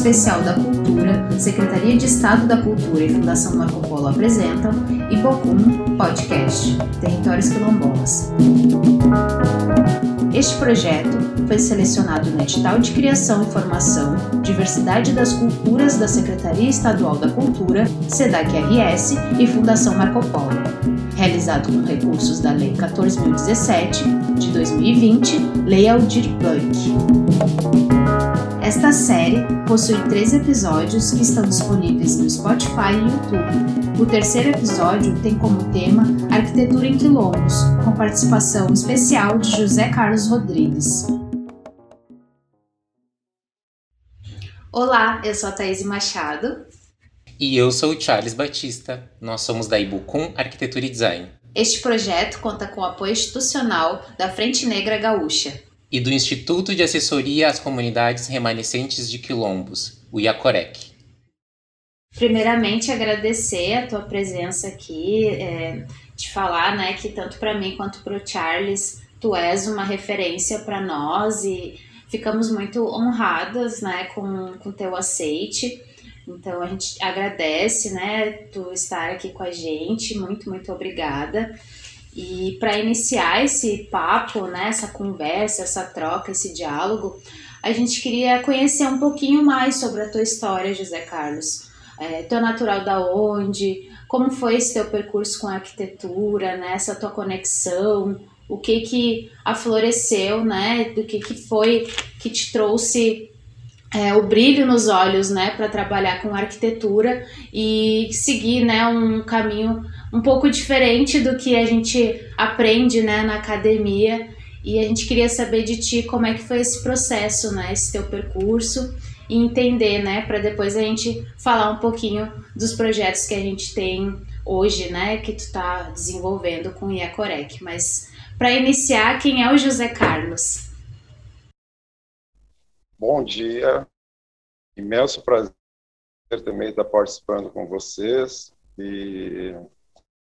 Especial da Cultura, Secretaria de Estado da Cultura e Fundação Marco Polo apresentam Ipocum Podcast Territórios Quilombolas. Este projeto foi selecionado no edital de Criação e Formação, Diversidade das Culturas da Secretaria Estadual da Cultura, SEDAC-RS e Fundação Marco Polo, realizado com recursos da Lei 14.017 de 2020, Lei Aldir Blanc. Esta série possui três episódios que estão disponíveis no Spotify e YouTube. O terceiro episódio tem como tema Arquitetura em Quilombos, com participação especial de José Carlos Rodrigues. Olá, eu sou a Thaís Machado. E eu sou o Charles Batista. Nós somos da Ibucum Arquitetura e Design. Este projeto conta com o apoio institucional da Frente Negra Gaúcha e do Instituto de Assessoria às Comunidades Remanescentes de Quilombos, o IACOREC. Primeiramente, agradecer a tua presença aqui, é, de falar né, que tanto para mim quanto para o Charles, tu és uma referência para nós e ficamos muito honradas né, com o teu aceite. Então a gente agradece, né, tu estar aqui com a gente, muito, muito obrigada. E para iniciar esse papo, né, essa conversa, essa troca, esse diálogo, a gente queria conhecer um pouquinho mais sobre a tua história, José Carlos. É, tu natural da onde? Como foi esse teu percurso com a arquitetura, né, essa tua conexão? O que que afloresceu, né? Do que que foi que te trouxe é, o brilho nos olhos, né, para trabalhar com arquitetura e seguir, né, um caminho um pouco diferente do que a gente aprende né, na academia. E a gente queria saber de ti como é que foi esse processo, né, esse teu percurso e entender, né, para depois a gente falar um pouquinho dos projetos que a gente tem hoje, né, que tu está desenvolvendo com o IACOREC. Mas para iniciar, quem é o José Carlos? Bom dia, imenso prazer também estar participando com vocês e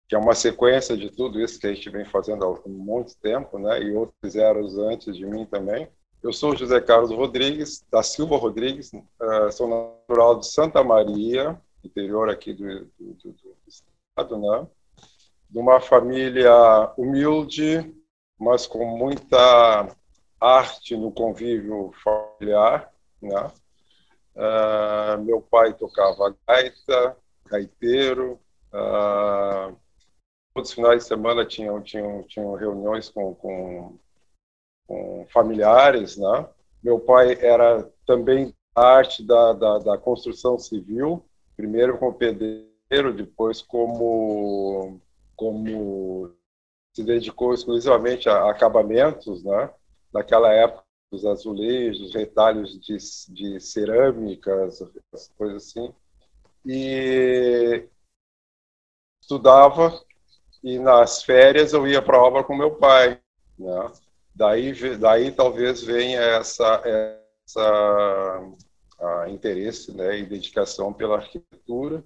que é uma sequência de tudo isso que a gente vem fazendo há muito tempo, né? E outros eras antes de mim também. Eu sou José Carlos Rodrigues, da Silva Rodrigues, uh, sou natural de Santa Maria, interior aqui do, do, do, do estado, né? De uma família humilde, mas com muita arte no convívio familiar, né? Uh, meu pai tocava gaita, gaiteiro, uh, todos os finais de semana tinham, tinham, tinham reuniões com, com, com familiares, né? Meu pai era também arte da, da, da, construção civil, primeiro como pedreiro, depois como, como se dedicou exclusivamente a acabamentos, né? Naquela época, os azulejos, retalhos de, de cerâmicas, coisas assim. E estudava e nas férias eu ia para a obra com meu pai. Né? Daí, daí talvez venha essa, essa interesse né, e dedicação pela arquitetura,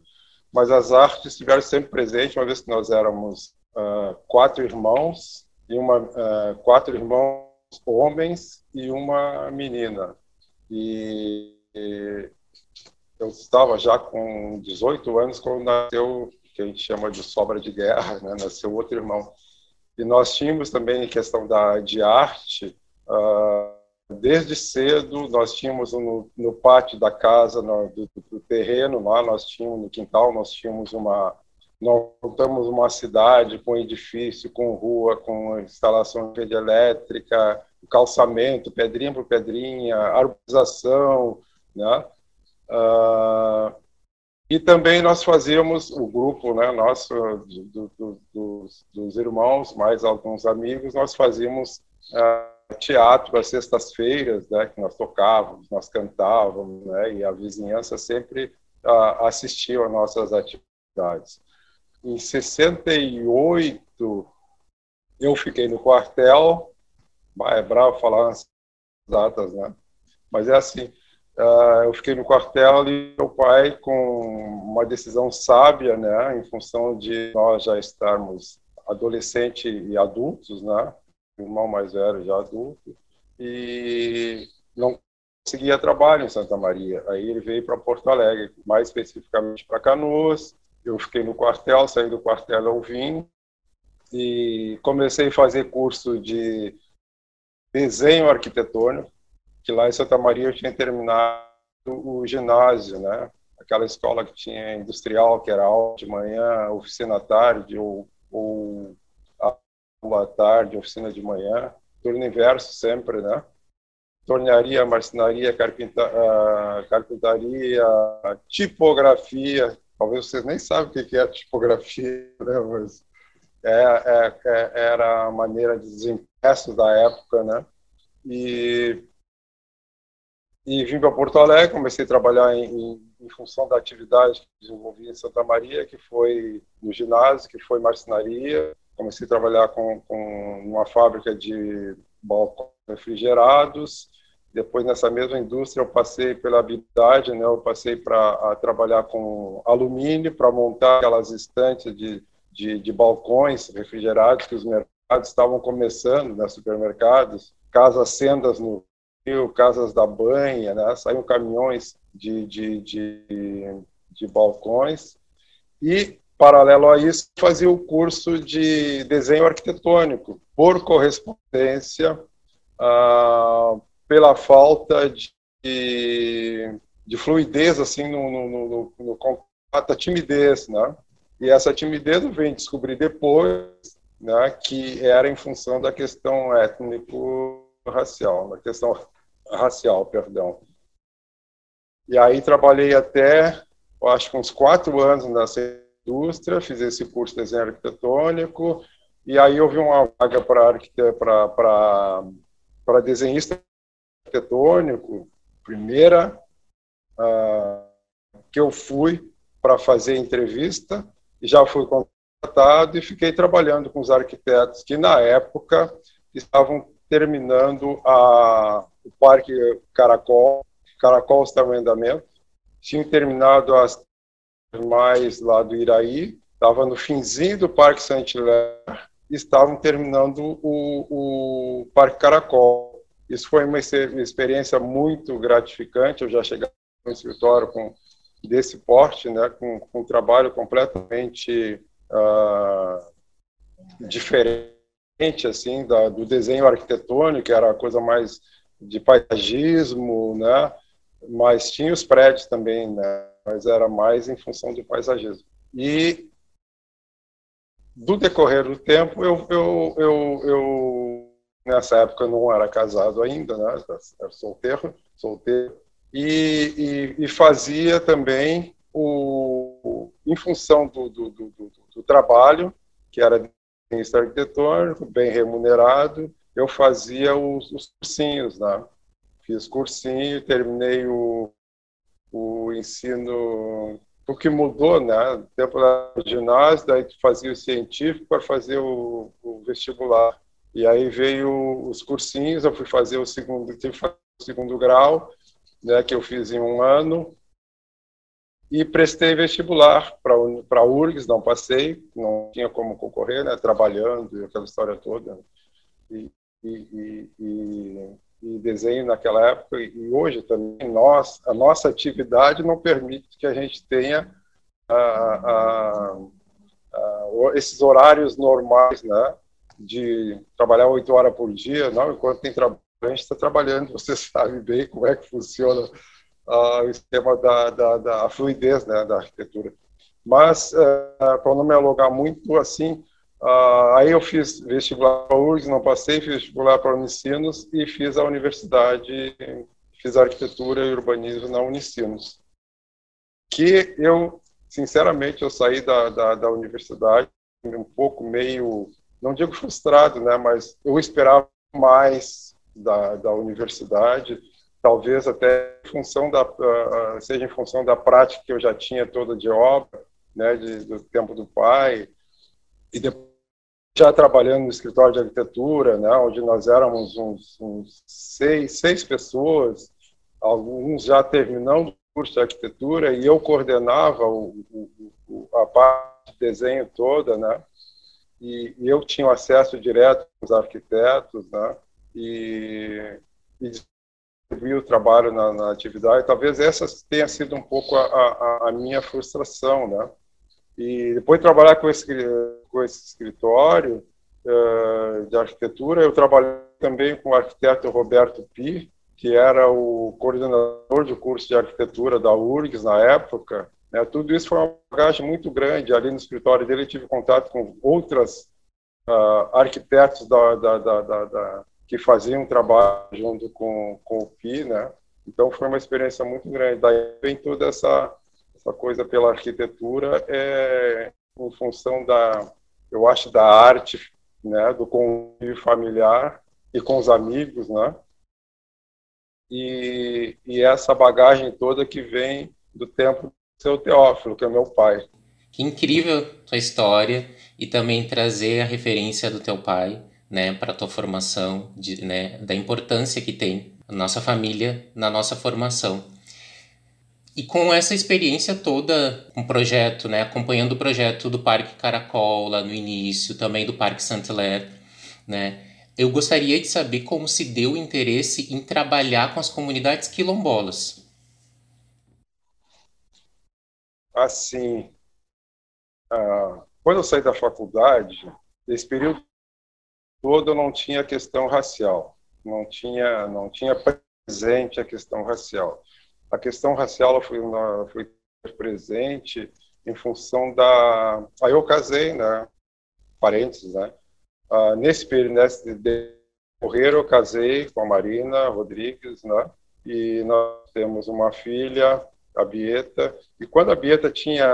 mas as artes estiveram sempre presentes, uma vez que nós éramos uh, quatro irmãos, e uma, uh, quatro irmãos homens e uma menina. E, eu estava já com 18 anos quando nasceu que a gente chama de sobra de guerra, né? nasceu outro irmão. E nós tínhamos também em questão da, de arte, uh, desde cedo, nós tínhamos no, no pátio da casa, no, do, do, terreno lá, nós tínhamos no quintal, nós tínhamos uma, nós montamos uma cidade com edifício, com rua, com instalação de rede elétrica, calçamento, pedrinha por pedrinha, arborização, né? Uh, e também nós fazíamos, o grupo né, nosso, do, do, dos, dos, irmãos, mais alguns amigos, nós fazíamos uh, teatro às sextas-feiras, né, que nós tocávamos, nós cantávamos, né, e a vizinhança sempre uh, às nossas atividades. Em 68, eu fiquei no quartel, é bravo falar as datas, né? Mas é assim, Uh, eu fiquei no quartel e meu pai, com uma decisão sábia, né, em função de nós já estarmos adolescentes e adultos, né, irmão mais velho já adulto, e não conseguia trabalho em Santa Maria. Aí ele veio para Porto Alegre, mais especificamente para Canoas. Eu fiquei no quartel, saí do quartel ao vim e comecei a fazer curso de desenho arquitetônico, que lá em Santa Maria eu tinha terminado o ginásio, né? Aquela escola que tinha industrial, que era aula de manhã, oficina à tarde, ou, ou aula à tarde, oficina de manhã, turno inverso sempre, né? Tornearia, marcenaria, uh, carpintaria, tipografia. Talvez vocês nem sabem o que é tipografia, né? Mas é, é, é, era a maneira de desempenho da época, né? E e vim para Porto Alegre, comecei a trabalhar em, em, em, função da atividade que desenvolvi em Santa Maria, que foi no ginásio, que foi marcenaria. Comecei a trabalhar com, com uma fábrica de balcões refrigerados. Depois, nessa mesma indústria, eu passei pela habilidade, né? eu passei para trabalhar com alumínio, para montar aquelas estantes de, de, de balcões refrigerados que os mercados estavam começando, né? supermercados, casas sendas no Casas da Banha, né? saíam caminhões de, de, de, de balcões e, paralelo a isso, fazia o curso de desenho arquitetônico, por correspondência, ah, pela falta de, de fluidez assim no, no, no, no a timidez, né? E essa timidez eu venho descobrir depois, né, que era em função da questão étnico-racial, da questão racial, perdão. E aí trabalhei até, acho que uns quatro anos nessa indústria, fiz esse curso de desenho arquitetônico, e aí houve uma vaga para para desenhista arquitetônico, primeira uh, que eu fui para fazer entrevista, e já fui contratado e fiquei trabalhando com os arquitetos que na época estavam terminando a o Parque Caracol, Caracol estava em andamento, tinha terminado as mais lá do Iraí, estava no finzinho do Parque Saint-Hilaire estavam terminando o, o Parque Caracol. Isso foi uma experiência muito gratificante, eu já cheguei no escritório com desse porte, né, com, com um trabalho completamente uh, diferente assim da, do desenho arquitetônico, que era a coisa mais de paisagismo, né? Mas tinha os prédios também, né? Mas era mais em função do paisagismo. E do decorrer do tempo, eu, eu, eu, eu nessa época eu não era casado ainda, né? Era solteiro, solteiro. E, e, e fazia também o, em função do, do, do, do trabalho, que era arquitetônico, bem remunerado, eu fazia os, os cursinhos, né? Fiz cursinho, terminei o, o ensino o que mudou, né? Tempo da ginásio, daí tu fazia o científico para fazer o, o, vestibular. E aí veio os cursinhos, eu fui fazer o segundo, tive o segundo grau, né? Que eu fiz em um ano e prestei vestibular para para URGS, não passei, não tinha como concorrer, né? Trabalhando aquela história toda. E, e, e, e, desenho naquela época e hoje também nós a nossa atividade não permite que a gente tenha a, a, a, esses horários normais né de trabalhar oito horas por dia não enquanto tem trabalho a gente está trabalhando você sabe bem como é que funciona uh, o sistema da, da, da fluidez né da arquitetura mas uh, para não me alugar muito assim Uh, aí eu fiz vestibular para a URGS, não passei, fiz vestibular para a Unicinos e fiz a universidade, fiz arquitetura e urbanismo na Unicinos. Que eu, sinceramente, eu saí da, da, da universidade um pouco meio, não digo frustrado, né, mas eu esperava mais da, da universidade, talvez até em função da, uh, seja em função da prática que eu já tinha toda de obra, né, de, do tempo do pai, e depois já trabalhando no escritório de arquitetura, né, onde nós éramos uns, uns seis, seis pessoas, alguns já terminando o curso de arquitetura, e eu coordenava o, o, a parte de desenho toda, né, e, eu tinha acesso direto com os arquitetos, né, e, e o trabalho na, na, atividade, talvez essa tenha sido um pouco a, a, a minha frustração, né? E depois de trabalhar com esse, com esse escritório uh, de arquitetura, eu trabalhei também com o arquiteto Roberto Pi, que era o coordenador do curso de arquitetura da URGS na época. Né? Tudo isso foi uma bagagem muito grande. Ali no escritório dele, eu tive contato com outras uh, arquitetos da, da, da, que faziam trabalho junto com, com o Pi, né? Então foi uma experiência muito grande. Daí vem toda essa essa coisa pela arquitetura é em função da, eu acho, da arte, né, do convívio familiar e com os amigos, né? E, e essa bagagem toda que vem do tempo seu Teófilo, que é meu pai. Que incrível tua história e também trazer a referência do teu pai, né, para tua formação, de, né, da importância que tem a nossa família na nossa formação. E com essa experiência toda, um projeto, né, acompanhando o projeto do Parque Caracol lá no início, também do Parque Saint-Hilaire, né, eu gostaria de saber como se deu o interesse em trabalhar com as comunidades quilombolas. Assim, ah, quando eu saí da faculdade, esse período todo não tinha questão racial, não tinha, não tinha presente a questão racial a questão racial foi, foi presente em função da. Aí eu casei, né? Parênteses, né? Ah, nesse período, nesse decorrer, eu casei com a Marina Rodrigues, né? E nós temos uma filha, a Bieta. E quando a Bieta tinha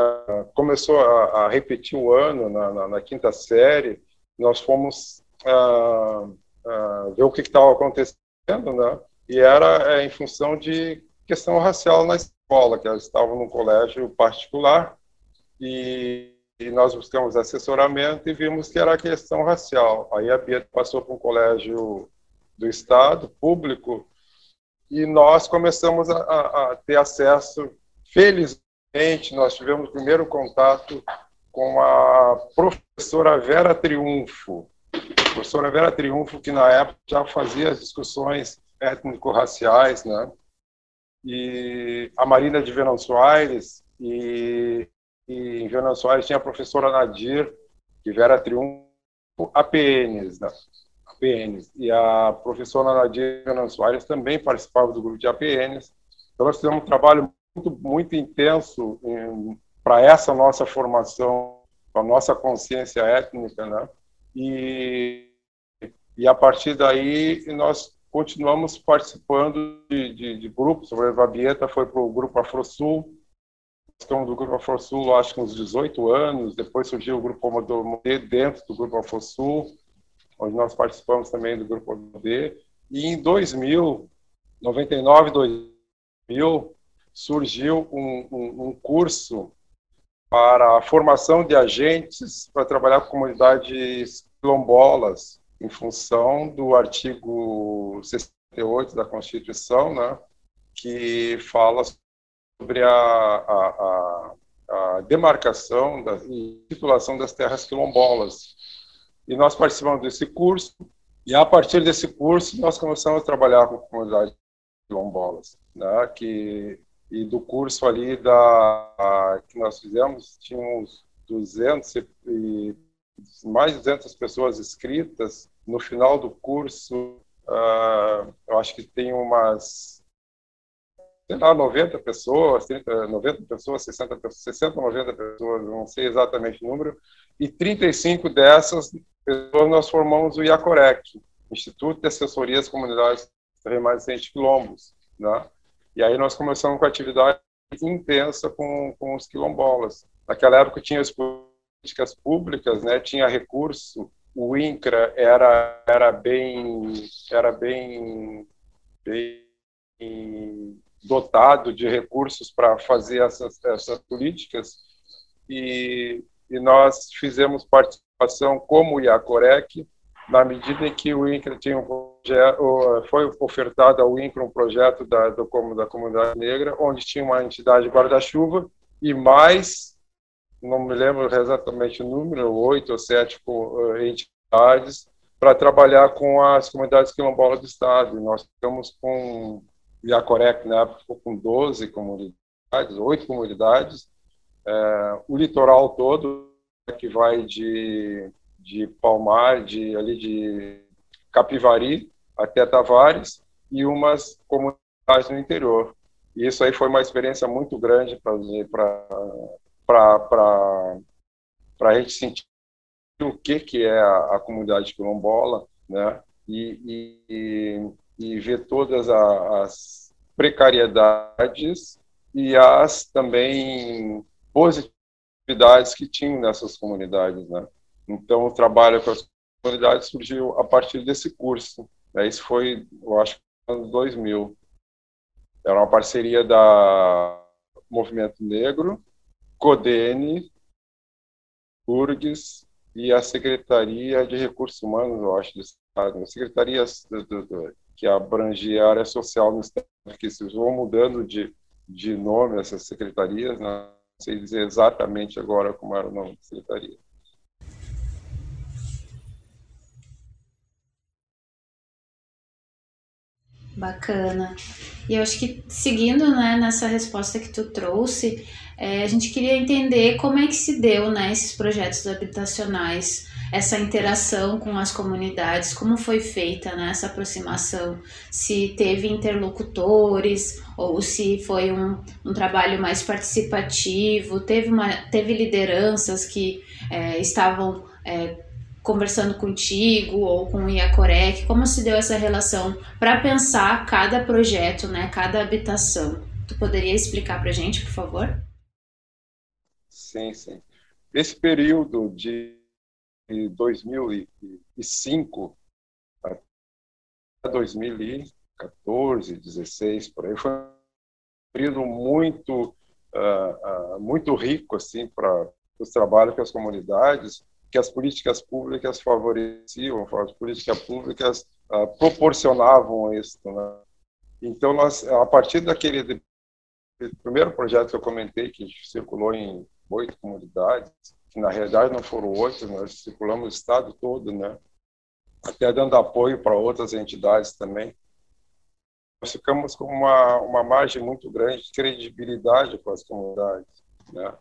começou a, a repetir o ano na, na, na, quinta série, nós fomos ah, ah, ver o que estava acontecendo, né? E era é, em função de questão racial na escola, que elas estavam num colégio particular e, e, nós buscamos assessoramento e vimos que era questão racial. Aí a Bia passou para um colégio do Estado, público, e nós começamos a, a, a ter acesso, felizmente, nós tivemos o primeiro contato com a professora Vera Triunfo. A professora Vera Triunfo, que na época já fazia as discussões étnico-raciais, né? e a Marina de Venâncio Aires, e, e em Venâncio Aires tinha a professora Nadir, que era triunfo APNs, né? APNs, e a professora Venâncio Aires também participava do grupo de APNs, então nós fizemos um trabalho muito, muito intenso para essa nossa formação, a nossa consciência étnica, né? E, e a partir daí nós continuamos participando de, de, de grupos. O Vabieta foi para o Grupo AfroSul, estamos do Grupo AfroSul, acho que uns 18 anos. Depois surgiu o Grupo Amodê dentro do Grupo AfroSul, onde nós participamos também do Grupo Amodê. E em 2000, 99, 2000, surgiu um, um, um curso para a formação de agentes para trabalhar com comunidades quilombolas, em função do artigo 68 da Constituição, né, que fala sobre a, a, a, a demarcação da, e titulação das terras quilombolas. E nós participamos desse curso, e a partir desse curso nós começamos a trabalhar com comunidades quilombolas, né, que e do curso ali da que nós fizemos tinha uns 200 e mais de 200 pessoas inscritas. No final do curso, uh, eu acho que tem umas sei lá, 90 pessoas, 30, 90 pessoas, 60, 60, 90 pessoas, não sei exatamente o número, e 35 dessas nós formamos o IACOREC, Instituto de Assessorias Comunidades Remanescentes Quilombos, né? E aí nós começamos com atividade intensa com, com os quilombolas. Naquela época tinha os políticas públicas, né, tinha recurso, o INCRA era, era bem, era bem, bem dotado de recursos para fazer essas, essas políticas e, e nós fizemos participação como o IACOREC, na medida em que o INCRA tinha um projeto, foi ofertado ao INCRA um projeto da, do, da comunidade negra, onde tinha uma entidade guarda-chuva e mais não me lembro exatamente o número, oito ou sete eh, entidades, para trabalhar com as comunidades quilombolas do Estado. E nós estamos com Iacorec, na época, ficou com 12 comunidades, oito comunidades. É, o litoral todo, que vai de, de Palmar, de, ali de Capivari até Tavares, e umas comunidades no interior. E isso aí foi uma experiência muito grande para a gente sentir o que, que é a, a comunidade quilombola, né? E, e, e ver todas as precariedades e as também positividades que tinham nessas comunidades, né? Então, o trabalho com as comunidades surgiu a partir desse curso. Né? Isso foi, eu acho, no ano 2000. Era uma parceria da Movimento Negro, CODENE, URGS e a Secretaria de Recursos Humanos, eu acho, do Estado. Do, do, do, que abrangia a área social no Estado, que se vão mudando de, de nome essas secretarias, né? Sei dizer exatamente agora como era o nome da secretaria. Bacana. E eu acho que seguindo né, nessa resposta que tu trouxe, é, a gente queria entender como é que se deu né, esses projetos habitacionais, essa interação com as comunidades, como foi feita né, essa aproximação, se teve interlocutores ou se foi um, um trabalho mais participativo, teve, uma, teve lideranças que é, estavam é, conversando contigo ou com o Iacorec? Como se deu essa relação para pensar cada projeto, né, cada habitação? Tu poderia explicar para a gente, por favor? Sim, sim. Esse período de 2005 até 2014, 16, por aí, foi um período muito, uh, uh, muito rico assim, para os trabalhos com as comunidades, que as políticas públicas favoreciam, as políticas públicas uh, proporcionavam isso. Né? Então, nós, a partir daquele primeiro projeto que eu comentei, que circulou em oito comunidades, que na realidade não foram oito, nós circulamos o estado todo, né? até dando apoio para outras entidades também. Nós ficamos com uma, uma margem muito grande de credibilidade com as comunidades. Né?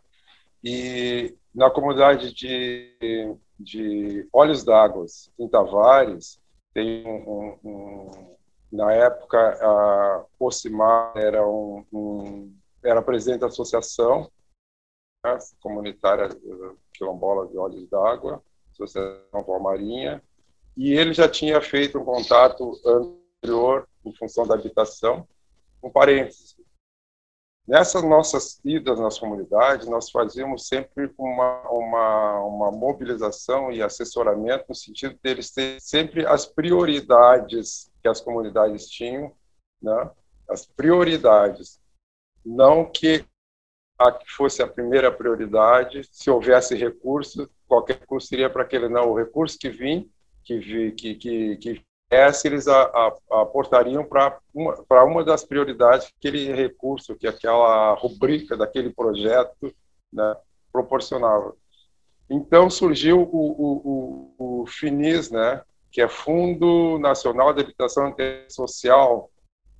E na comunidade de, de Olhos d'Água, em Tavares, tem um, um, na época a Ocimar era um, um, era presidente da associação comunitária quilombola de Olhos d'Água, Associação Palmarinha, e ele já tinha feito um contato anterior em função da habitação, um parênteses, Nessas nossas idas nas comunidades, nós fazíamos sempre uma, uma, uma mobilização e assessoramento no sentido deles ter sempre as prioridades que as comunidades tinham, né? as prioridades. Não que a que fosse a primeira prioridade, se houvesse recurso, qualquer recurso seria para aquele, não, o recurso que vim, que, que, que, que essa eles aportariam para uma, uma das prioridades que aquele recurso, que aquela rubrica daquele projeto né, proporcionava. Então surgiu o, o, o, FINIS, né, que é Fundo Nacional de Habitação Social,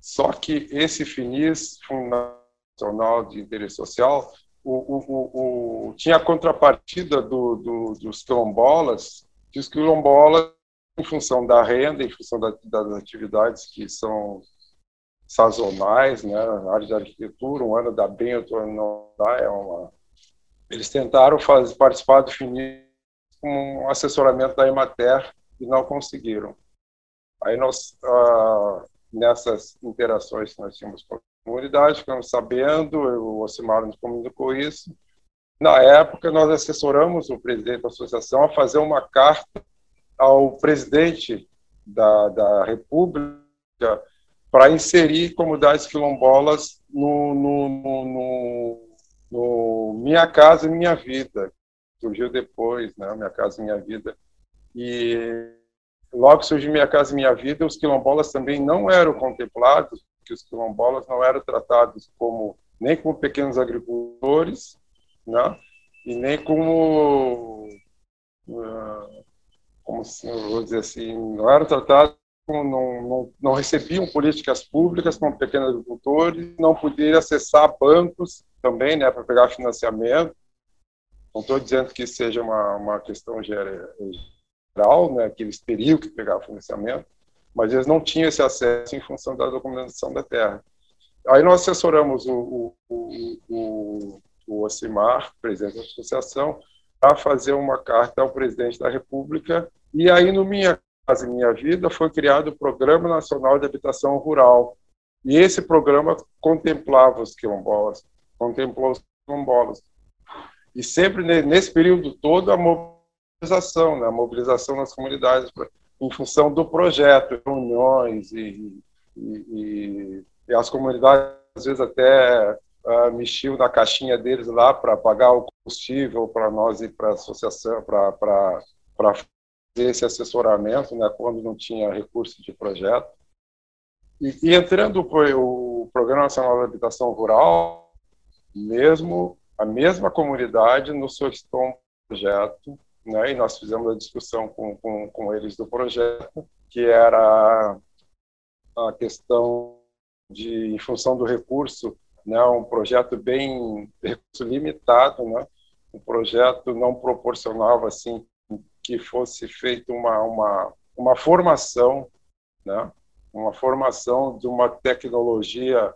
só que esse FINIS, Fundo Nacional de Interesse Social, o, o, tinha a contrapartida do, do, dos quilombolas, que os quilombolas em função da renda, em função da, das atividades que são sazonais, né, área de arquitetura, um ano dá bem, outro ano não dá, é uma... Eles tentaram fazer, participar do FINI com um assessoramento da Emater e não conseguiram. Aí nós, ah, nessas interações que nós tínhamos com comunidade, ficamos sabendo, o Osimar nos comunicou isso. Na época, nós assessoramos o presidente da associação a fazer uma carta ao presidente da, da República para inserir comunidades quilombolas no, no, no, no, Minha Casa Minha Vida, surgiu depois, né? Minha Casa Minha Vida. E logo surgiu Minha Casa Minha Vida, os quilombolas também não eram contemplados, que os quilombolas não eram tratados como nem como pequenos agricultores, né? E nem como uh, como se, vou dizer assim, não eram tratados não, não, não recebiam políticas públicas como pequenos agricultores, não podiam acessar bancos também, né, para pegar financiamento. Não estou dizendo que seja uma, uma questão geral, né, que eles teriam que pegar financiamento, mas eles não tinham esse acesso em função da documentação da terra. Aí nós assessoramos o, o, o, o Ocimar, presidente da associação, a fazer uma carta ao presidente da República, e aí, no Minha Casa Minha Vida, foi criado o Programa Nacional de Habitação Rural, e esse programa contemplava os quilombolas, contemplou os quilombolas. E sempre nesse período todo a mobilização, né, a mobilização nas comunidades em função do projeto, reuniões e, e, e, e as comunidades às vezes até uh, mexiam na caixinha deles lá para pagar o combustível para nós ir para a associação, para fazer esse assessoramento, né, quando não tinha recurso de projeto. E, e entrando o, o Programa Nacional de Habitação Rural, mesmo a mesma comunidade nos solicitou um projeto, né, e nós fizemos a discussão com, com, com eles do projeto, que era a questão de, em função do recurso, né, um projeto bem recurso limitado, né, um projeto não proporcionava assim que fosse feita uma, uma, uma formação, né, uma formação de uma tecnologia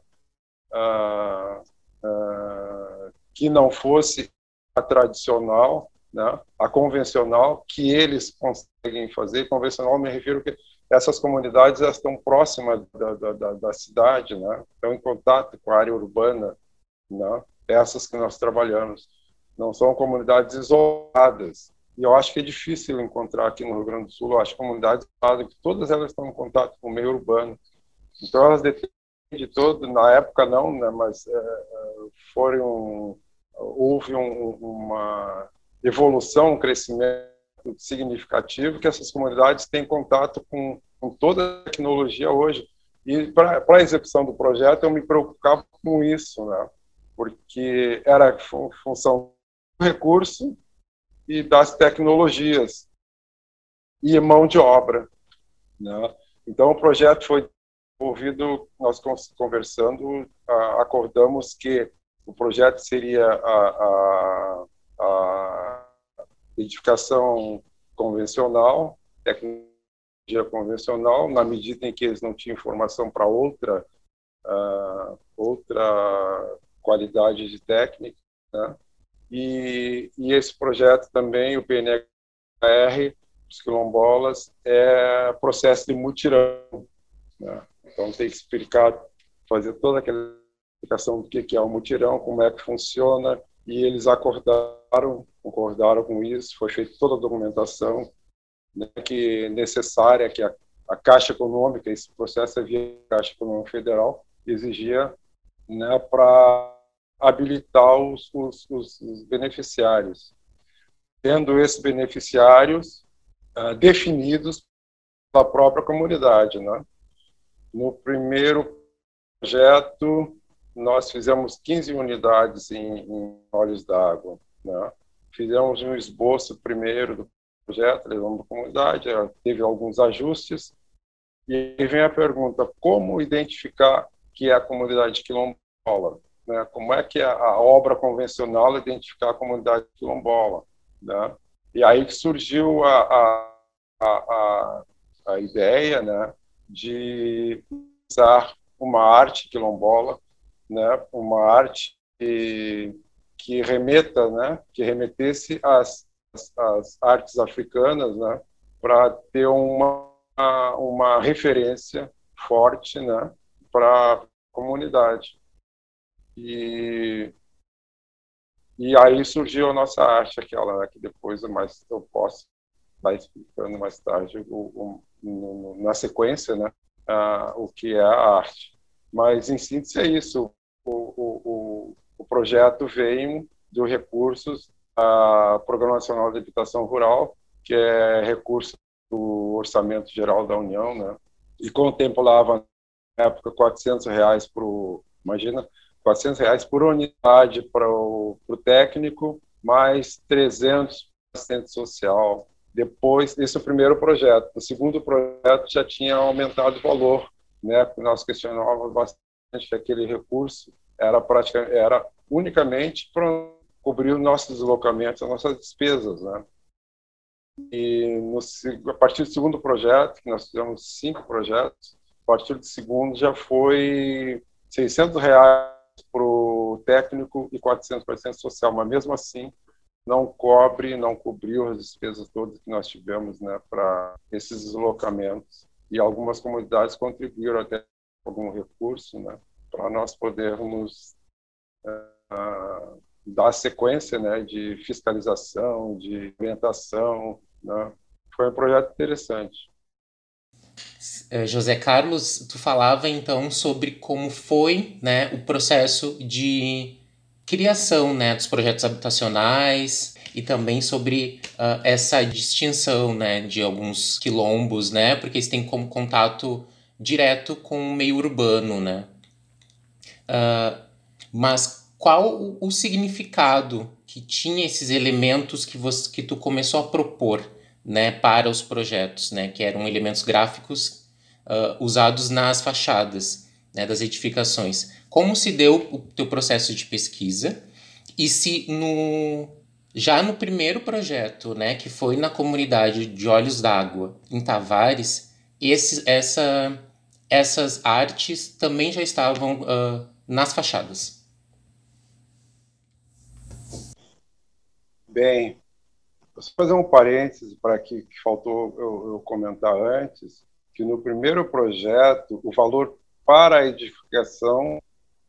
uh, uh, que não fosse a tradicional, né, a convencional, que eles conseguem fazer. Convencional, me refiro que essas comunidades estão próximas da, da, da, cidade, né? estão em contato com a área urbana, né? essas que nós trabalhamos. Não são comunidades isoladas. E eu acho que é difícil encontrar aqui no Rio Grande do Sul, eu acho comunidades isoladas, que todas elas estão em contato com o meio urbano. Então, elas dependem de todo, na época não, né? mas é, foram, houve um, uma evolução, um crescimento significativo que essas comunidades têm contato com, com toda a tecnologia hoje. E para a execução do projeto, eu me preocupava com isso, né? porque era função do recurso e das tecnologias e mão de obra. Né? Então, o projeto foi desenvolvido, nós conversando, acordamos que o projeto seria a, a, a edificação convencional, tecnologia convencional, na medida em que eles não tinham informação para outra uh, outra qualidade de técnica, né? e, e, esse projeto também, o PNR, os quilombolas, é processo de mutirão. Né? Então tem que explicar, fazer toda aquela explicação do que é o mutirão, como é que funciona, e eles acordaram, concordaram com isso, foi feita toda a documentação né, que é necessária, que a, a Caixa Econômica, esse processo é via Caixa Econômica Federal, exigia né, para habilitar os, os, os, beneficiários, tendo esses beneficiários uh, definidos pela própria comunidade. Né? No primeiro projeto, nós fizemos 15 unidades em, em olhos d'água. Né? Fizemos um esboço primeiro do projeto, levamos para a comunidade, teve alguns ajustes, e vem a pergunta, como identificar que é a comunidade quilombola? Né? Como é que a, a obra convencional identificar a comunidade quilombola? Né? E aí que surgiu a, a, a, a ideia né, de usar uma arte quilombola né, uma arte que, que remeta, né, que remetesse às, às artes africanas, né, para ter uma, uma referência forte, né, para a comunidade. E, e aí surgiu a nossa arte, aquela que depois mais eu posso estar explicando mais tarde o, o, na sequência, né, uh, o que é a arte. Mas, em síntese, é isso o, o, o projeto veio do recursos a Programa Nacional de Habitação Rural, que é recurso do Orçamento Geral da União, né? E contemplava na época 400 reais por, imagina, 400 reais por unidade para o técnico, mais 300 para assistente social, Depois, esse é o primeiro projeto. O segundo projeto já tinha aumentado o valor, né? Nós questionávamos bastante que aquele recurso era praticamente era unicamente para cobrir os nossos deslocamentos, as nossas despesas, né? E no, a partir do segundo projeto, que nós fizemos cinco projetos, a partir do segundo já foi 600 reais para o técnico e 400 para a social, mas mesmo assim não cobre, não cobriu as despesas todas que nós tivemos né, para esses deslocamentos. E algumas comunidades contribuíram até algum recurso né, para nós podermos uh, dar sequência né, de fiscalização, de orientação. Né. Foi um projeto interessante. É, José Carlos, tu falava então sobre como foi né, o processo de criação né, dos projetos habitacionais e também sobre uh, essa distinção né, de alguns quilombos, né, porque eles têm como contato direto com o meio urbano. Né? Uh, mas qual o, o significado que tinha esses elementos que, você, que tu começou a propor né, para os projetos, né, que eram elementos gráficos uh, usados nas fachadas né, das edificações. Como se deu o teu processo de pesquisa e se no já no primeiro projeto, né, que foi na comunidade de Olhos d'Água, em Tavares, esse, essa, essas artes também já estavam uh, nas fachadas. Bem, vou fazer um parêntese para que, que faltou eu, eu comentar antes, que no primeiro projeto o valor para a edificação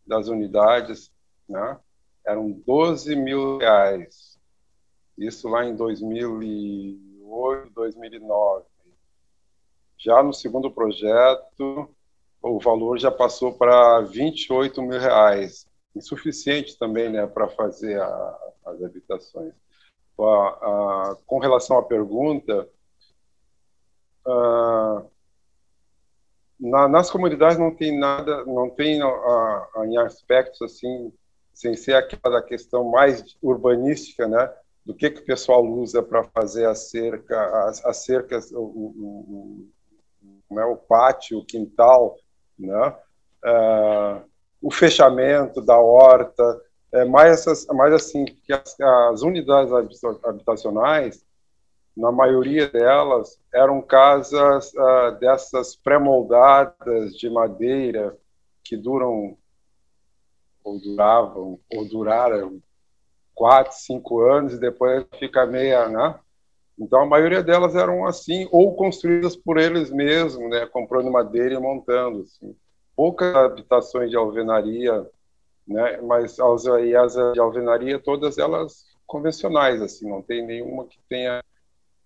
das unidades né, eram 12 mil reais. Isso lá em 2008, 2009. Já no segundo projeto, o valor já passou para 28 mil reais. Insuficiente também né, para fazer a, as habitações. A, a, com relação à pergunta, na, nas comunidades não tem nada, não tem em aspectos assim, sem ser aquela questão mais urbanística, né? Do que que o pessoal usa para fazer a cerca, as, as cercas, o, o, né? o pátio, o quintal, né? Uh, o fechamento da horta, é mais essas, mais assim que as, as unidades habitacionais na maioria delas, eram casas uh, dessas pré-moldadas de madeira que duram, ou duravam, ou duraram quatro, cinco anos e depois fica meia, né? Então, a maioria delas eram assim, ou construídas por eles mesmos, né? Comprando madeira e montando, assim. Poucas habitações de alvenaria, né? Mas as, as de alvenaria, todas elas convencionais, assim, não tem nenhuma que tenha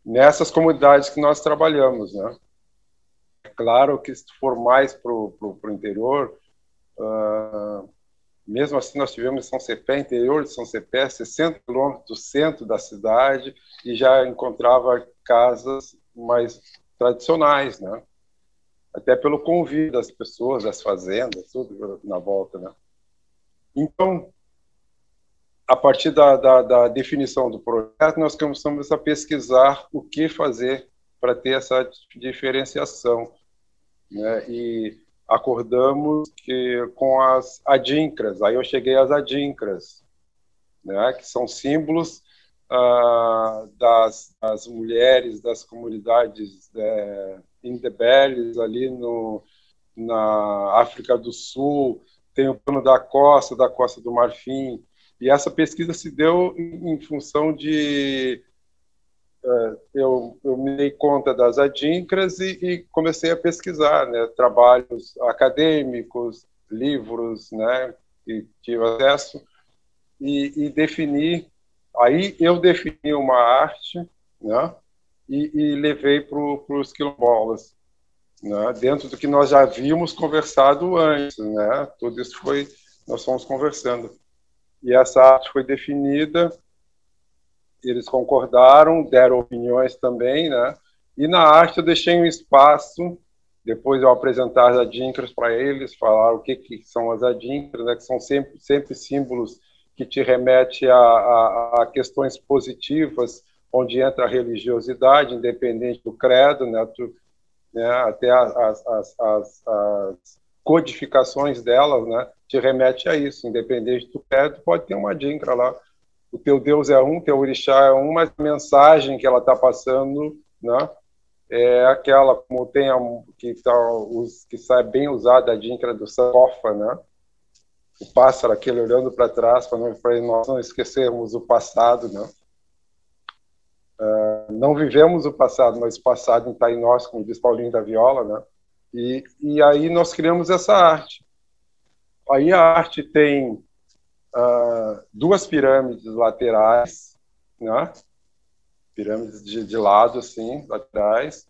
nessas comunidades que nós trabalhamos, né? É claro que se for mais para o interior, uh, mesmo assim nós tivemos São Cepé, interior de São Cepé, 60 quilômetros do centro da cidade, e já encontrava casas mais tradicionais, né? Até pelo convívio das pessoas, das fazendas, tudo na volta, né? Então, a partir da, da, da, definição do projeto, nós começamos a pesquisar o que fazer para ter essa diferenciação. Né? E acordamos que com as adincras, aí eu cheguei às adincras, né? que são símbolos ah, das, das, mulheres das comunidades é, indebelles ali no, na África do Sul, tem o plano da costa, da costa do Marfim, e essa pesquisa se deu em, em função de. Uh, eu, eu, me dei conta das adincras e, e comecei a pesquisar né, trabalhos acadêmicos, livros, né, que tive acesso, e, e defini. Aí eu defini uma arte né, e, e levei para os quilombolas. Né, dentro do que nós já havíamos conversado antes, né? Tudo isso foi nós fomos conversando e essa arte foi definida, eles concordaram, deram opiniões também, né? E na arte eu deixei um espaço, depois eu apresentar as adinkras para eles, falar o que, que são as adinkras, né? que são sempre, sempre símbolos que te remete a, a, a questões positivas onde entra a religiosidade, independente do credo, né, tu, né, até as, as, as, codificações delas, né, te remete a isso, independente do credo, pode ter uma dinkra lá. O teu Deus é um, teu orixá é um, mas a mensagem que ela está passando, né, é aquela como tem a, que tá, os, que sai bem usada a dinkra do Sakofa, né, o pássaro aquele olhando para trás para nós não esquecermos o passado, né? Uh, não vivemos o passado, mas o passado está em nós, como diz Paulinho da Viola, né? E, e aí nós criamos essa arte. Aí a arte tem uh, duas pirâmides laterais, né? Pirâmides de, de lado, assim, laterais.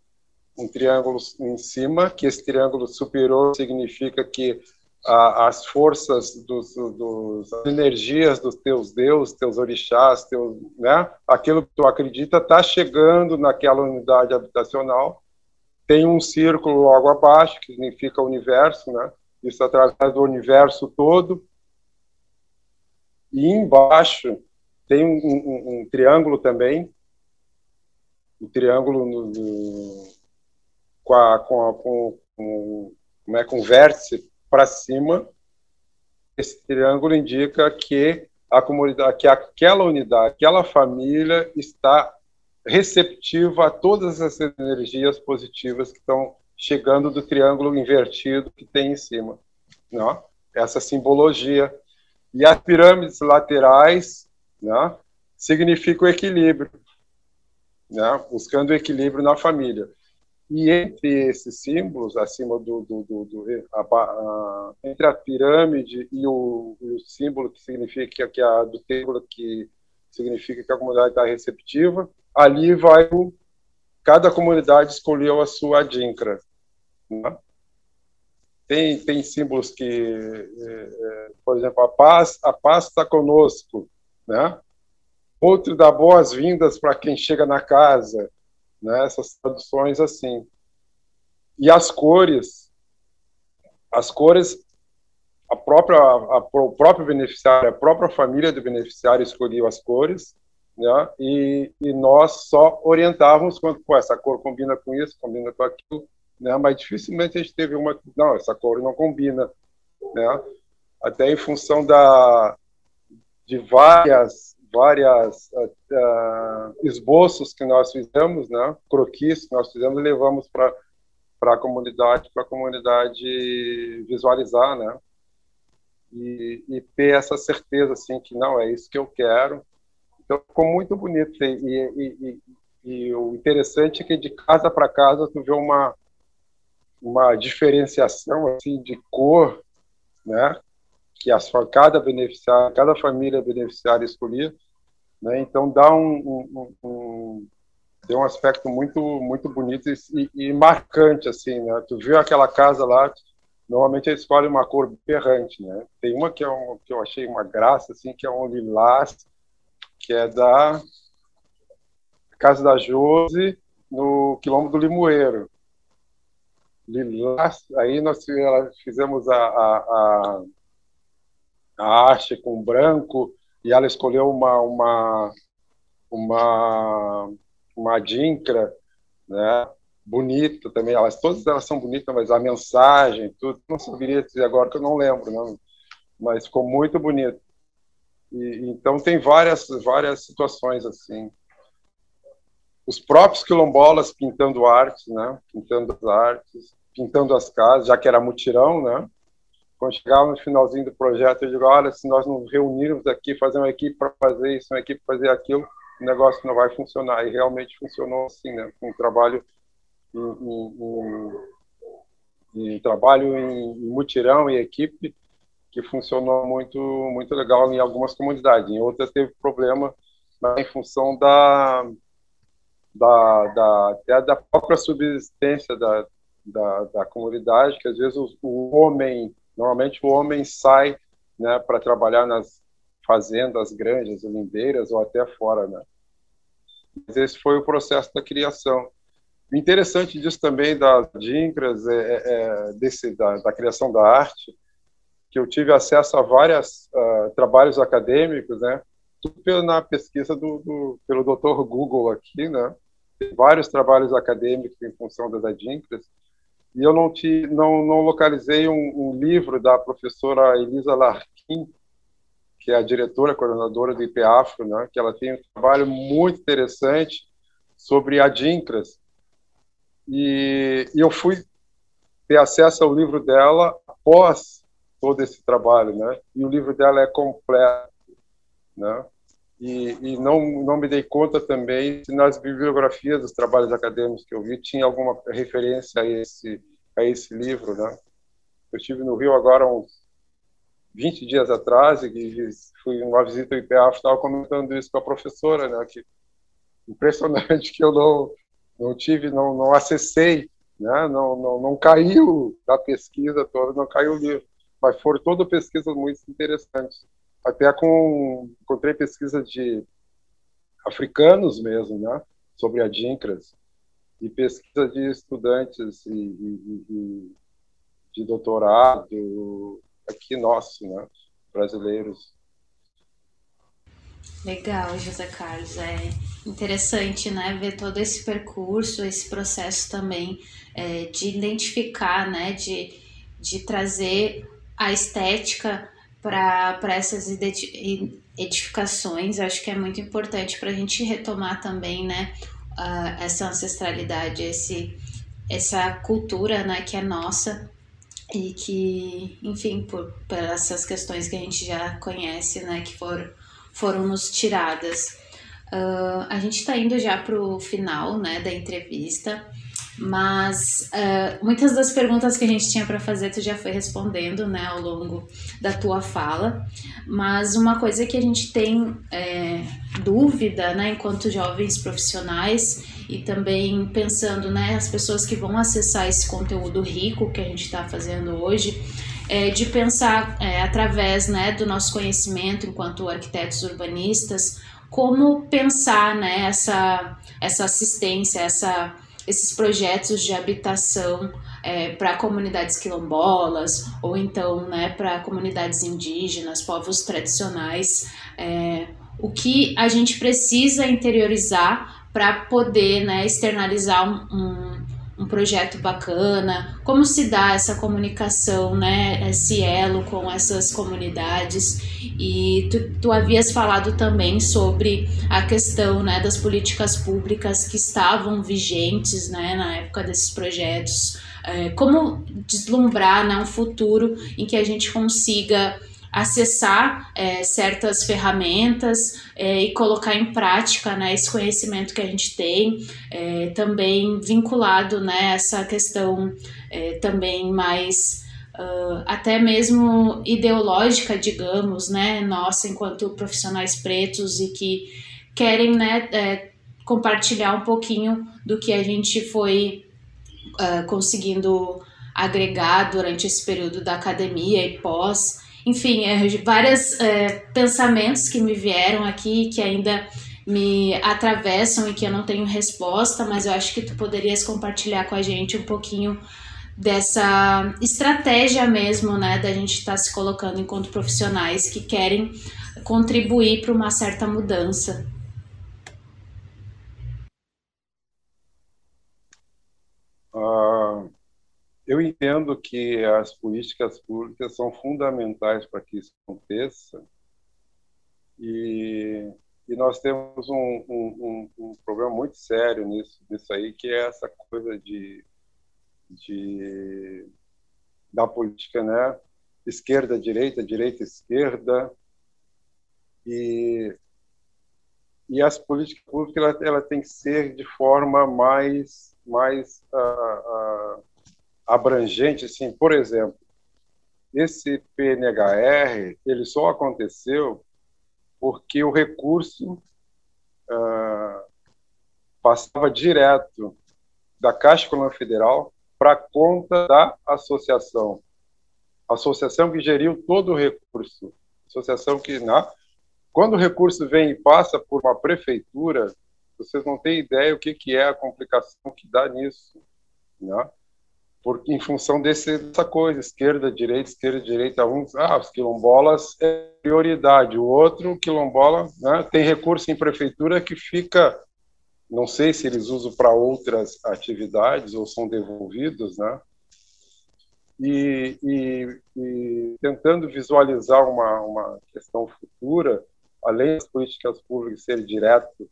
Um triângulo em cima, que esse triângulo superior significa que as forças dos, dos as energias dos teus deuses, teus orixás, teus, né? Aquilo que tu acredita está chegando naquela unidade habitacional. Tem um círculo logo abaixo que significa universo, né? Isso através do universo todo. E embaixo tem um, um, um triângulo também, um triângulo no, no, com, a, com, a, com, com, é, vértice para cima, esse triângulo indica que a comunidade, que aquela unidade, aquela família está receptiva a todas as energias positivas que estão chegando do triângulo invertido que tem em cima, não? Essa simbologia e as pirâmides laterais, né, significam equilíbrio, né, buscando equilíbrio na família. E entre esses símbolos, acima do, do, do, do a, a, entre a pirâmide e o, o, símbolo que significa que a do templo que significa que a comunidade está receptiva, ali vai o, cada comunidade escolheu a sua adinkra. Né? Tem tem símbolos que, é, é, por exemplo, a paz a paz está conosco, né? Outro dá boas-vindas para quem chega na casa né? Essas traduções assim. E as cores, as cores, a própria, a, o próprio beneficiário, a própria família do beneficiário escolheu as cores, né? E, e nós só orientávamos quando, pô, essa cor combina com isso, combina com aquilo, né? Mas dificilmente a gente teve uma, não, essa cor não combina, né? Até em função da de várias várias uh, esboços que nós fizemos, né, croquis que nós fizemos, levamos para para a comunidade, para a comunidade visualizar, né, e, e, ter essa certeza assim que não é isso que eu quero. Então ficou muito bonito e, e, e o interessante é que de casa para casa tu vê uma uma diferenciação assim de cor, né, que as, cada beneficiário, cada família beneficiária escolhia, né? Então dá um, um, um, um, um aspecto muito muito bonito e, e, marcante assim, né? Tu viu aquela casa lá? Normalmente eles escolhem uma cor berrante, né? Tem uma que é um, que eu achei uma graça assim, que é um lilás, que é da casa da Jose no quilômetro do Limoeiro. Lilás, aí nós fizemos a, a, a, arte com branco e ela escolheu uma uma uma uma dinkra, né? Bonita também. Elas todas elas são bonitas, mas a mensagem, tudo não saberia dizer agora que eu não lembro, não. Mas ficou muito bonito. E, então tem várias várias situações assim. Os próprios quilombolas pintando artes, né? Pintando as artes, pintando as casas, já que era mutirão, né? quando chegava no finalzinho do projeto, eu digo, olha, se nós nos reunirmos aqui, fazer uma equipe para fazer isso, uma equipe para fazer aquilo, o negócio não vai funcionar. E realmente funcionou assim, né? Um trabalho em, em, em, em trabalho em, mutirão e equipe que funcionou muito muito legal em algumas comunidades. Em outras teve problema em função da da, da, da própria subsistência da, da, da comunidade, que às vezes o, o homem Normalmente o homem sai né, para trabalhar nas fazendas, granjas, lindeiras ou até fora, né? Mas esse foi o processo da criação. O interessante disso também das Dincras, é, é, é, desse, da, da, criação da arte, que eu tive acesso a vários uh, trabalhos acadêmicos, né? tudo na pesquisa do, do, pelo Dr. Google aqui, né? Vários trabalhos acadêmicos em função das adinkras, e eu não, te, não, não localizei um, um, livro da professora Elisa Larkin, que é a diretora, coordenadora do IPAFRO, né? que ela tem um trabalho muito interessante sobre adinkras. E, e eu fui ter acesso ao livro dela após todo esse trabalho, né? E o livro dela é completo, né? E, e, não não me dei conta também se nas bibliografias dos trabalhos acadêmicos que eu vi tinha alguma referência a esse a esse livro, né? Eu estive no Rio agora uns 20 dias atrás e fui uma visita ao IPAF, estava comentando isso com a professora, né? Que impressionante que eu não não tive, não não acessei, né? Não não não caiu da pesquisa toda, não caiu o livro, mas foram todas pesquisas muito interessantes até com encontrei pesquisas de africanos mesmo, né, sobre adinkras e pesquisa de estudantes e, e, e, de doutorado aqui nosso, né, brasileiros. Legal, José Carlos, é interessante, né, ver todo esse percurso, esse processo também é, de identificar, né, de, de trazer a estética para essas edificações. acho que é muito importante para a gente retomar também, né, uh, essa ancestralidade, esse, essa cultura, né, que é nossa e que, enfim, por, por essas questões que a gente já conhece, né, que foram, foram nos tiradas. Uh, a gente está indo já para o final, né, da entrevista. Mas uh, muitas das perguntas que a gente tinha para fazer tu já foi respondendo, né, ao longo da tua fala. Mas uma coisa que a gente tem é, dúvida, né, enquanto jovens profissionais e também pensando, né, as pessoas que vão acessar esse conteúdo rico que a gente está fazendo hoje, é de pensar é, através, né, do nosso conhecimento enquanto arquitetos urbanistas, como pensar, né, essa essa assistência, essa esses projetos de habitação é, para comunidades quilombolas ou então né, para comunidades indígenas, povos tradicionais, é, o que a gente precisa interiorizar para poder né, externalizar um, um, um, projeto bacana, como se dá essa comunicação, né, esse elo com essas comunidades. E tu, tu havias falado também sobre a questão né, das políticas públicas que estavam vigentes né, na época desses projetos. É, como deslumbrar né, um futuro em que a gente consiga acessar é, certas ferramentas é, e colocar em prática né, esse conhecimento que a gente tem, é, também vinculado né, essa questão é, também mais uh, até mesmo ideológica, digamos, né, nossa enquanto profissionais pretos e que querem né, é, compartilhar um pouquinho do que a gente foi uh, conseguindo agregar durante esse período da academia e pós enfim, é, vários é, pensamentos que me vieram aqui que ainda me atravessam e que eu não tenho resposta, mas eu acho que tu poderias compartilhar com a gente um pouquinho dessa estratégia mesmo, né, da gente estar tá se colocando enquanto profissionais que querem contribuir para uma certa mudança. Uh, eu entendo que as políticas públicas são fundamentais para que isso aconteça e, e nós temos um, um, um, problema muito sério nisso, nisso aí, que é essa coisa de, de da política, né? Esquerda, direita, direita, esquerda e e as políticas públicas ela, ela tem que ser de forma mais mais uh, uh, abrangente, assim, por exemplo, esse PNHR ele só aconteceu porque o recurso uh, passava direto da Caixa Econômica Federal para a conta da associação. Associação que geriu todo o recurso. Associação que, né, quando o recurso vem e passa por uma prefeitura, vocês não têm ideia o que, que é a complicação que dá nisso. Né? Porque em função desse, dessa coisa, esquerda, direita, esquerda, direita, uns, ah, os quilombolas é prioridade, o outro quilombola né, tem recurso em prefeitura que fica, não sei se eles usam para outras atividades ou são devolvidos, né? E, e, e tentando visualizar uma, uma questão futura, além das políticas públicas serem direto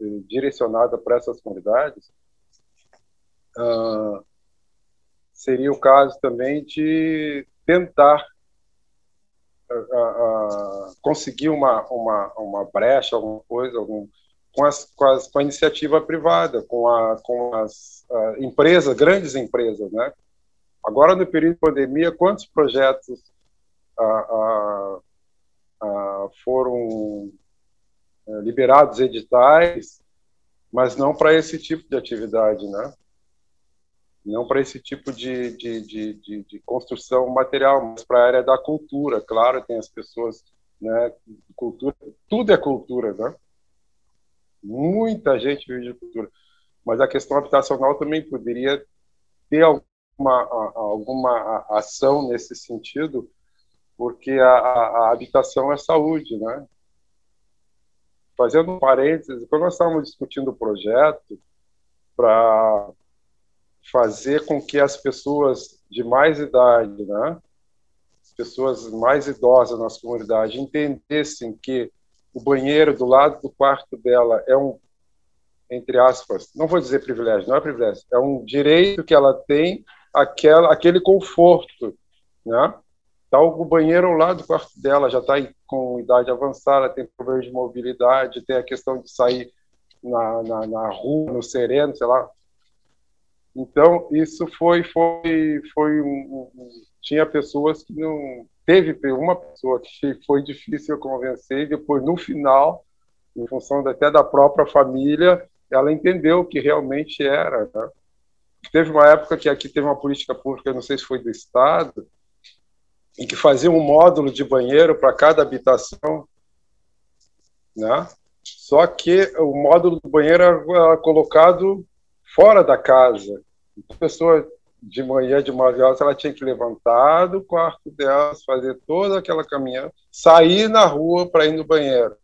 eh, direcionadas para essas comunidades, uh, seria o caso também de tentar uh, uh, conseguir uma, uma, uma brecha, alguma coisa, algum, com, as, com, as, com a iniciativa privada, com, a, com as uh, empresas, grandes empresas. Né? Agora, no período de pandemia, quantos projetos foram eh, liberados editais, mas não para esse tipo de atividade, né? Não para esse tipo de, de, de, de, de construção material, mas para a área da cultura. Claro, tem as pessoas, né, cultura, tudo é cultura, né? Muita gente vive de cultura, mas a questão habitacional também poderia ter alguma, alguma ação nesse sentido, porque a, a habitação é saúde, né? Fazendo um parênteses, quando nós estávamos discutindo o projeto para fazer com que as pessoas de mais idade, né, as pessoas mais idosas na nossa comunidade entendessem que o banheiro do lado do quarto dela é um, entre aspas, não vou dizer privilégio, não é privilégio, é um direito que ela tem, aquela, aquele conforto, né? Tá o banheiro ao lado do quarto dela, já está com idade avançada, tem problema de mobilidade, tem a questão de sair na, na, na rua, no sereno, sei lá, então, isso foi, foi, foi um, tinha pessoas que não, teve uma pessoa que foi difícil convencer, e depois, no final, em função até da própria família, ela entendeu que realmente era. Né? Teve uma época que aqui teve uma política pública, não sei se foi do Estado, em que fazia um módulo de banheiro para cada habitação, né? Só que o módulo do banheiro era colocado fora da casa. A pessoa de manhã, de madrugada, ela tinha que levantar do quarto dela, fazer toda aquela caminhada, sair na rua para ir no banheiro.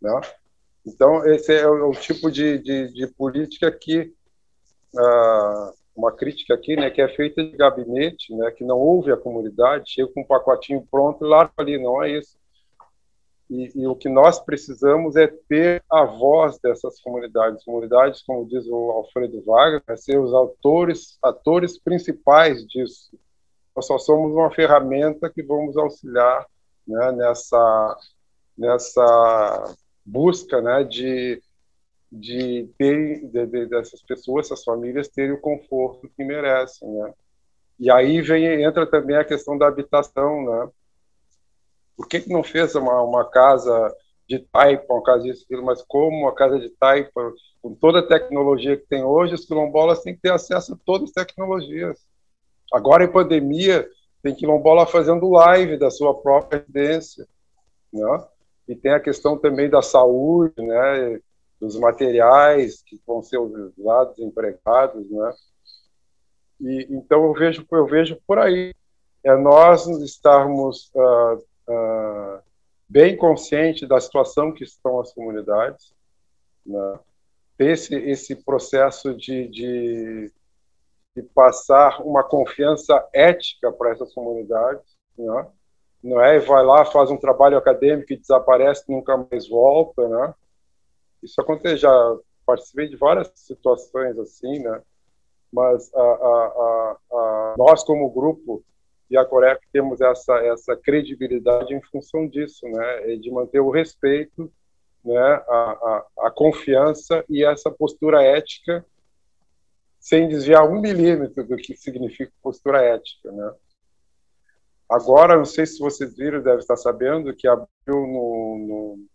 Né? Então, esse é o, tipo de, de, de política que, ah, uma crítica aqui, né, que é feita de gabinete, né, que não ouve a comunidade, chega com um pacotinho pronto e larga ali, não é isso. E, e, o que nós precisamos é ter a voz dessas comunidades. Comunidades, como diz o Alfredo Wagner, é ser os autores, atores principais disso. Nós só somos uma ferramenta que vamos auxiliar né, nessa, nessa busca né, de, de ter de, de, dessas pessoas, essas famílias, terem o conforto que merecem. Né? E aí vem, entra também a questão da habitação, né? Por que, que não fez uma, uma casa de taipa, uma casa disso, mas como uma casa de taipa, com toda a tecnologia que tem hoje, os quilombolas têm que ter acesso a todas as tecnologias. Agora, em pandemia, tem quilombola fazendo live da sua própria residência, né? E tem a questão também da saúde, né? Dos materiais que vão ser usados, empregados, né? E, então, eu vejo, eu vejo por aí. É nós estarmos uh, uh, bem consciente da situação que estão as comunidades, né? esse, esse processo de, de, de, passar uma confiança ética para essas comunidades, né? não é vai lá, faz um trabalho acadêmico e desaparece, nunca mais volta, né? Isso acontece, já participei de várias situações assim, né? Mas a, a, a, nós, como grupo, e a Coreia temos essa essa credibilidade em função disso, né, de manter o respeito, né, a, a, a confiança e essa postura ética sem desviar um milímetro do que significa postura ética, né. Agora, não sei se vocês viram, deve estar sabendo que abriu no, no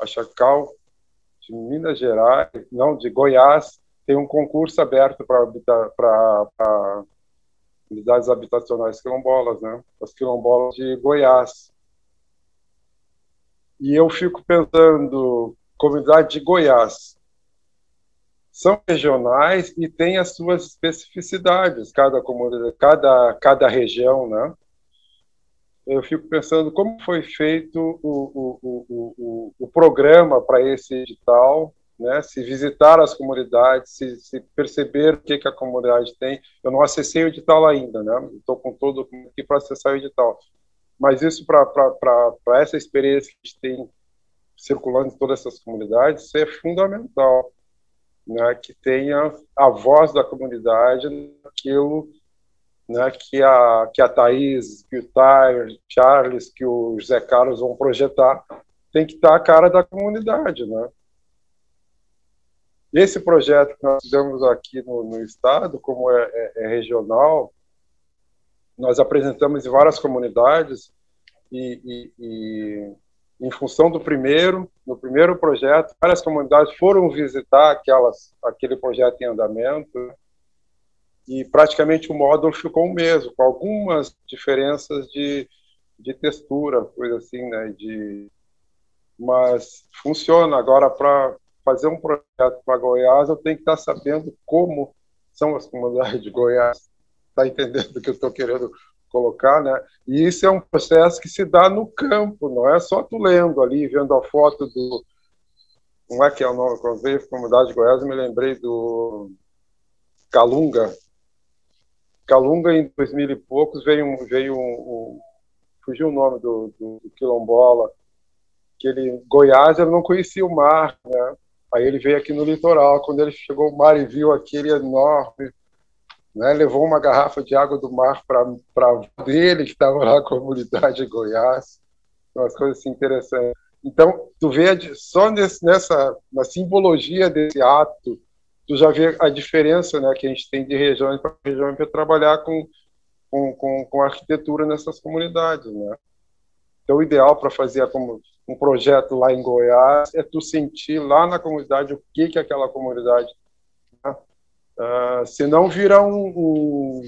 a Chacal de Minas Gerais, não, de Goiás, tem um concurso aberto para unidades habitacionais quilombolas, né? As quilombolas de Goiás. E eu fico pensando, comunidade de Goiás, são regionais e têm as suas especificidades, cada comunidade, cada, cada região, né? Eu fico pensando como foi feito o, o, o, o, o programa para esse edital, né? Se visitar as comunidades, se, se perceber o que, que a comunidade tem. Eu não acessei o edital ainda, né? Estou com todo aqui para acessar o edital. Mas isso para essa experiência que a gente tem circulando em todas essas comunidades, é fundamental né, que tenha a voz da comunidade naquilo né, que, a, que a Thaís, que o Tyler, Charles, que o José Carlos vão projetar, tem que estar a cara da comunidade. Né? Esse projeto que nós fizemos aqui no, no estado, como é, é, é regional, nós apresentamos em várias comunidades e, e, e em função do primeiro, no primeiro projeto, várias comunidades foram visitar aquelas, aquele projeto em andamento e praticamente o módulo ficou o mesmo, com algumas diferenças de, de textura, coisa assim, né? De, mas funciona. Agora, para fazer um projeto para Goiás, eu tenho que estar sabendo como são as comunidades de Goiás. Está entendendo o que eu estou querendo colocar, né? E isso é um processo que se dá no campo, não é só tu lendo ali, vendo a foto do. Como é que é o nome? Quando veio comunidade de Goiás, me lembrei do Calunga. Calunga, em 2000 e poucos, veio um. Veio um, um fugiu o nome do, do, do quilombola. Que ele, Goiás, ele não conhecia o mar, né? Aí ele veio aqui no litoral. Quando ele chegou ao mar e viu aquele enorme né, levou uma garrafa de água do mar para dele, que estava lá com a comunidade de Goiás, umas coisas assim interessantes. Então, tu vê só nesse, nessa na simbologia desse ato, tu já vê a diferença né, que a gente tem de regiões para região para trabalhar com, com, com, com, arquitetura nessas comunidades. Né? Então, o ideal para fazer como um projeto lá em Goiás é tu sentir lá na comunidade o que, que aquela comunidade Uh, se não vira um, um,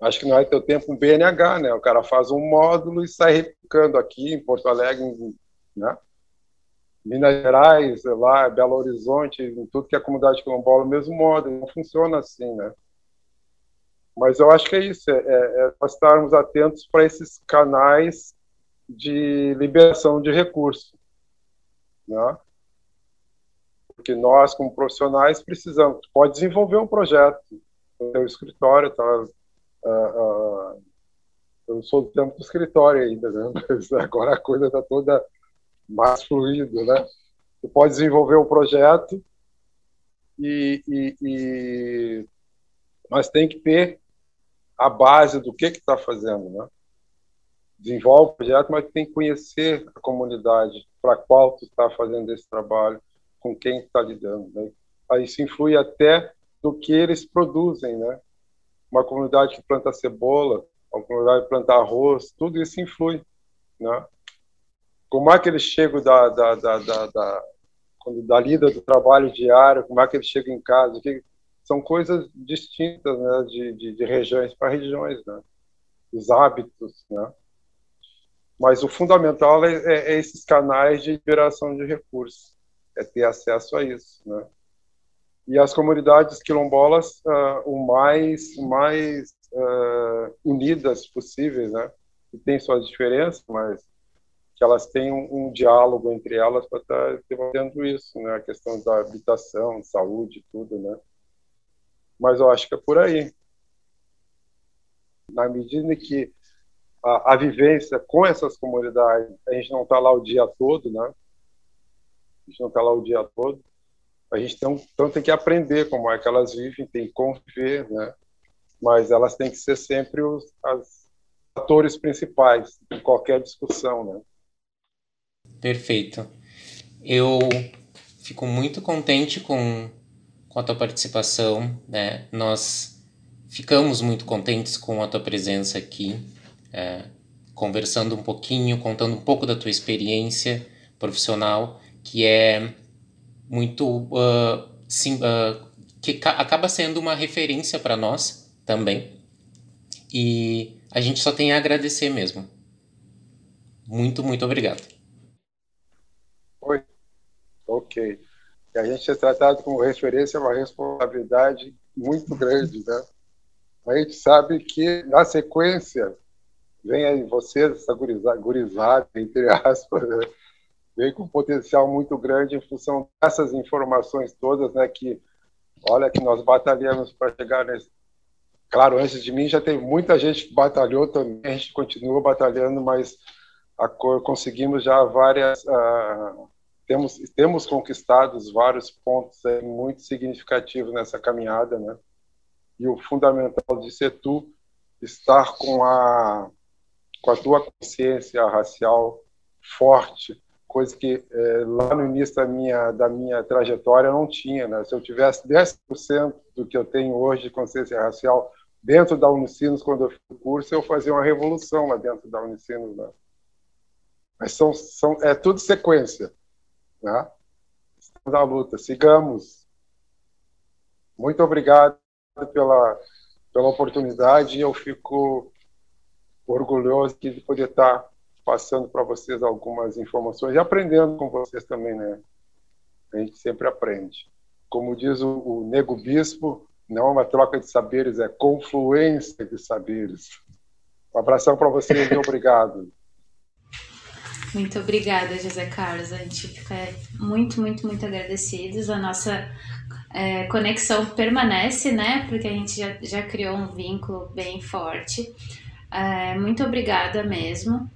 Acho que não ter o tempo um BNH, né? O cara faz um módulo e sai replicando aqui em Porto Alegre, né? Minas Gerais, lá, Belo Horizonte, em tudo que é comunidade quilombola, o mesmo modo, não funciona assim, né? Mas eu acho que é isso, é, é, é nós estarmos atentos para esses canais de liberação de recursos, né? porque nós, como profissionais, precisamos. Pode desenvolver um projeto no seu escritório, tá? Uh, uh, eu sou do tempo do escritório ainda, né? Mas agora a coisa está toda mais fluida, né? Pode desenvolver um projeto e, e, e... mas tem que ter a base do que está fazendo, né? Desenvolve o projeto, mas tem que conhecer a comunidade para qual tu está fazendo esse trabalho com quem está lidando. Né? Aí isso influi até do que eles produzem, né? Uma comunidade que planta cebola, uma comunidade que planta arroz, tudo isso influi, né? Como é que eles chegam da, da, da, da, da, da lida do trabalho diário, como é que eles chegam em casa, que são coisas distintas, né? De, de, de regiões para regiões, né? Os hábitos, né? Mas o fundamental é, é, é esses canais de liberação de recursos é ter acesso a isso, né? E as comunidades quilombolas uh, o mais mais uh, unidas possíveis, né? Que tem suas diferenças, mas que elas tenham um, um diálogo entre elas para estar tá desenvolvendo isso, né? A questão da habitação, saúde, tudo, né? Mas eu acho que é por aí. Na medida que a, a vivência com essas comunidades, a gente não está lá o dia todo, né? a gente não está lá o dia todo. A gente tem, então tem que aprender como é que elas vivem, tem que conviver, né? Mas elas têm que ser sempre os as atores principais em qualquer discussão, né? Perfeito. Eu fico muito contente com, com a tua participação, né? Nós ficamos muito contentes com a tua presença aqui, é, conversando um pouquinho, contando um pouco da tua experiência profissional que é muito uh, sim, uh, que acaba sendo uma referência para nós também e a gente só tem a agradecer mesmo muito muito obrigado Oi. ok E a gente é tratado como referência é uma responsabilidade muito grande, né? A gente sabe que, na sequência, vem aí vocês, essa gurizada, entre aspas, né? vem com um potencial muito grande em função dessas informações todas, né, que, olha, que nós batalhamos para chegar nesse... Claro, antes de mim já tem muita gente que batalhou também, a gente continua batalhando, mas a conseguimos já várias... Uh, temos, temos conquistados vários pontos aí, muito significativos nessa caminhada, né? E o fundamental de ser tu estar com a com a tua consciência racial forte, coisa que é, lá no início da minha, da minha trajetória eu não tinha. Né? Se eu tivesse 10% do que eu tenho hoje de consciência racial dentro da Unicinos, quando eu fiz o curso, eu fazia uma revolução lá dentro da Unicinos. Né? Mas são, são, é tudo sequência. Né? Estamos na luta, sigamos. Muito obrigado pela, pela oportunidade eu fico orgulhoso de poder estar passando para vocês algumas informações e aprendendo com vocês também, né? A gente sempre aprende. Como diz o, o Nego Bispo, não é uma troca de saberes, é confluência de saberes. Um abração para vocês e obrigado. Muito obrigada, José Carlos. A gente fica muito, muito, muito agradecidos. A nossa é, conexão permanece, né? Porque a gente já, já criou um vínculo bem forte. É, muito obrigada mesmo.